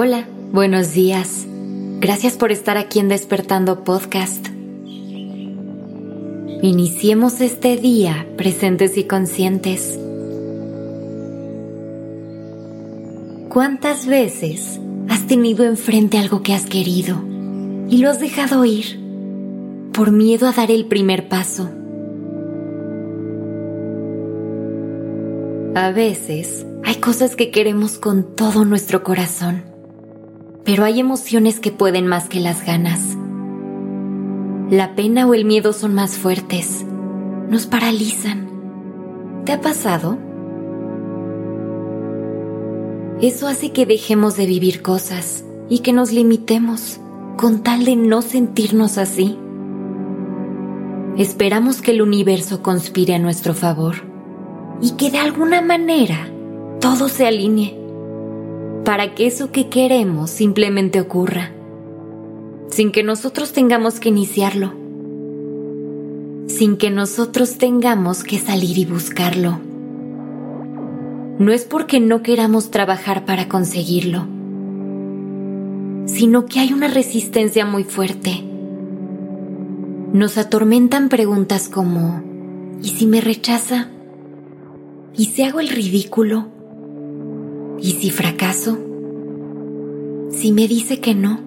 Hola, buenos días. Gracias por estar aquí en Despertando Podcast. Iniciemos este día presentes y conscientes. ¿Cuántas veces has tenido enfrente algo que has querido y lo has dejado ir por miedo a dar el primer paso? A veces hay cosas que queremos con todo nuestro corazón pero hay emociones que pueden más que las ganas. La pena o el miedo son más fuertes, nos paralizan. ¿Te ha pasado? Eso hace que dejemos de vivir cosas y que nos limitemos con tal de no sentirnos así. Esperamos que el universo conspire a nuestro favor y que de alguna manera todo se alinee para que eso que queremos simplemente ocurra, sin que nosotros tengamos que iniciarlo, sin que nosotros tengamos que salir y buscarlo. No es porque no queramos trabajar para conseguirlo, sino que hay una resistencia muy fuerte. Nos atormentan preguntas como, ¿y si me rechaza? ¿Y si hago el ridículo? ¿Y si fracaso? Si me dice que no.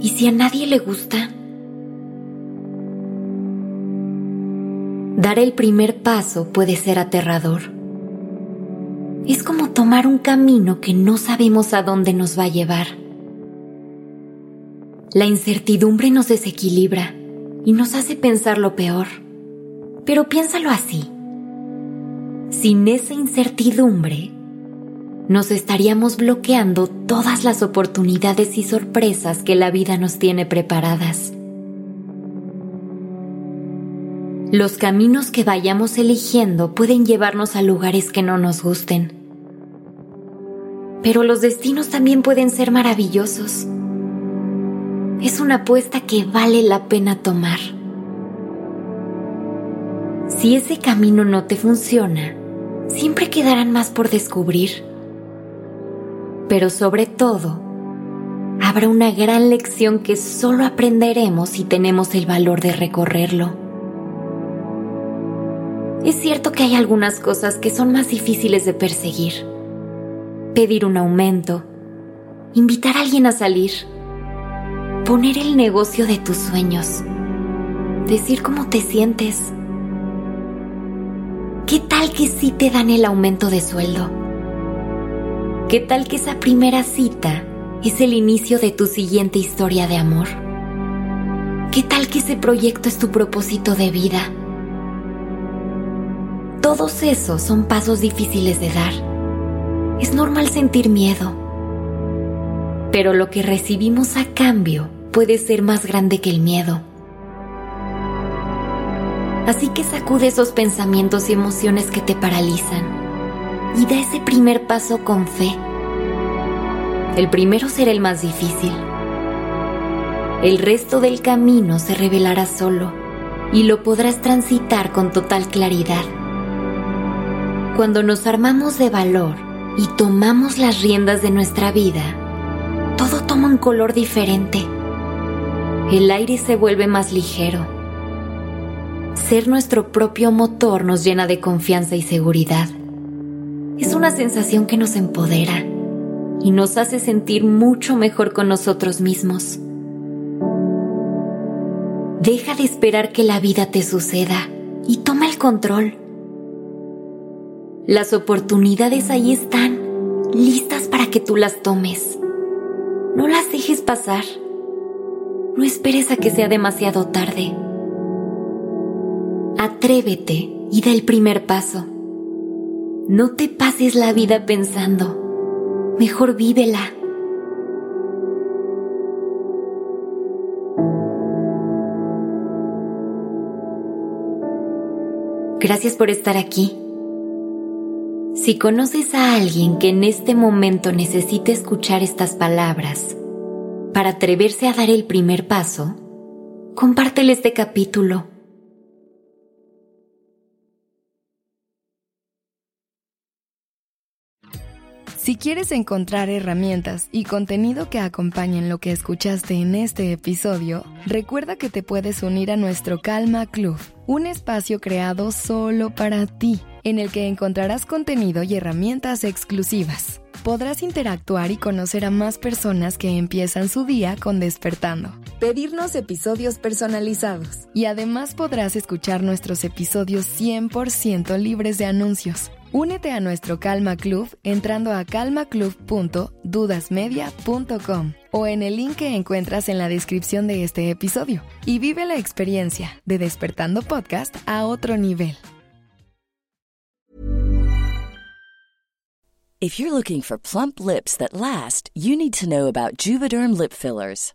¿Y si a nadie le gusta? Dar el primer paso puede ser aterrador. Es como tomar un camino que no sabemos a dónde nos va a llevar. La incertidumbre nos desequilibra y nos hace pensar lo peor. Pero piénsalo así. Sin esa incertidumbre, nos estaríamos bloqueando todas las oportunidades y sorpresas que la vida nos tiene preparadas. Los caminos que vayamos eligiendo pueden llevarnos a lugares que no nos gusten. Pero los destinos también pueden ser maravillosos. Es una apuesta que vale la pena tomar. Si ese camino no te funciona, siempre quedarán más por descubrir. Pero sobre todo, habrá una gran lección que solo aprenderemos si tenemos el valor de recorrerlo. Es cierto que hay algunas cosas que son más difíciles de perseguir. Pedir un aumento, invitar a alguien a salir, poner el negocio de tus sueños, decir cómo te sientes ¿Qué tal que sí te dan el aumento de sueldo? ¿Qué tal que esa primera cita es el inicio de tu siguiente historia de amor? ¿Qué tal que ese proyecto es tu propósito de vida? Todos esos son pasos difíciles de dar. Es normal sentir miedo. Pero lo que recibimos a cambio puede ser más grande que el miedo. Así que sacude esos pensamientos y emociones que te paralizan y da ese primer paso con fe. El primero será el más difícil. El resto del camino se revelará solo y lo podrás transitar con total claridad. Cuando nos armamos de valor y tomamos las riendas de nuestra vida, todo toma un color diferente. el aire se vuelve más ligero. Ser nuestro propio motor nos llena de confianza y seguridad. Es una sensación que nos empodera y nos hace sentir mucho mejor con nosotros mismos. Deja de esperar que la vida te suceda y toma el control. Las oportunidades ahí están, listas para que tú las tomes. No las dejes pasar. No esperes a que sea demasiado tarde. Atrévete y da el primer paso. No te pases la vida pensando. Mejor vívela. Gracias por estar aquí. Si conoces a alguien que en este momento necesite escuchar estas palabras para atreverse a dar el primer paso, compártele este capítulo. Si quieres encontrar herramientas y contenido que acompañen lo que escuchaste en este episodio, recuerda que te puedes unir a nuestro Calma Club, un espacio creado solo para ti, en el que encontrarás contenido y herramientas exclusivas. Podrás interactuar y conocer a más personas que empiezan su día con despertando. Pedirnos episodios personalizados. Y además podrás escuchar nuestros episodios 100% libres de anuncios Únete a nuestro Calma Club entrando a calmaclub.dudasmedia.com o en el link que encuentras en la descripción de este episodio y vive la experiencia de Despertando Podcast a otro nivel. If you're looking for plump lips that last, you need to know about Juvederm lip fillers.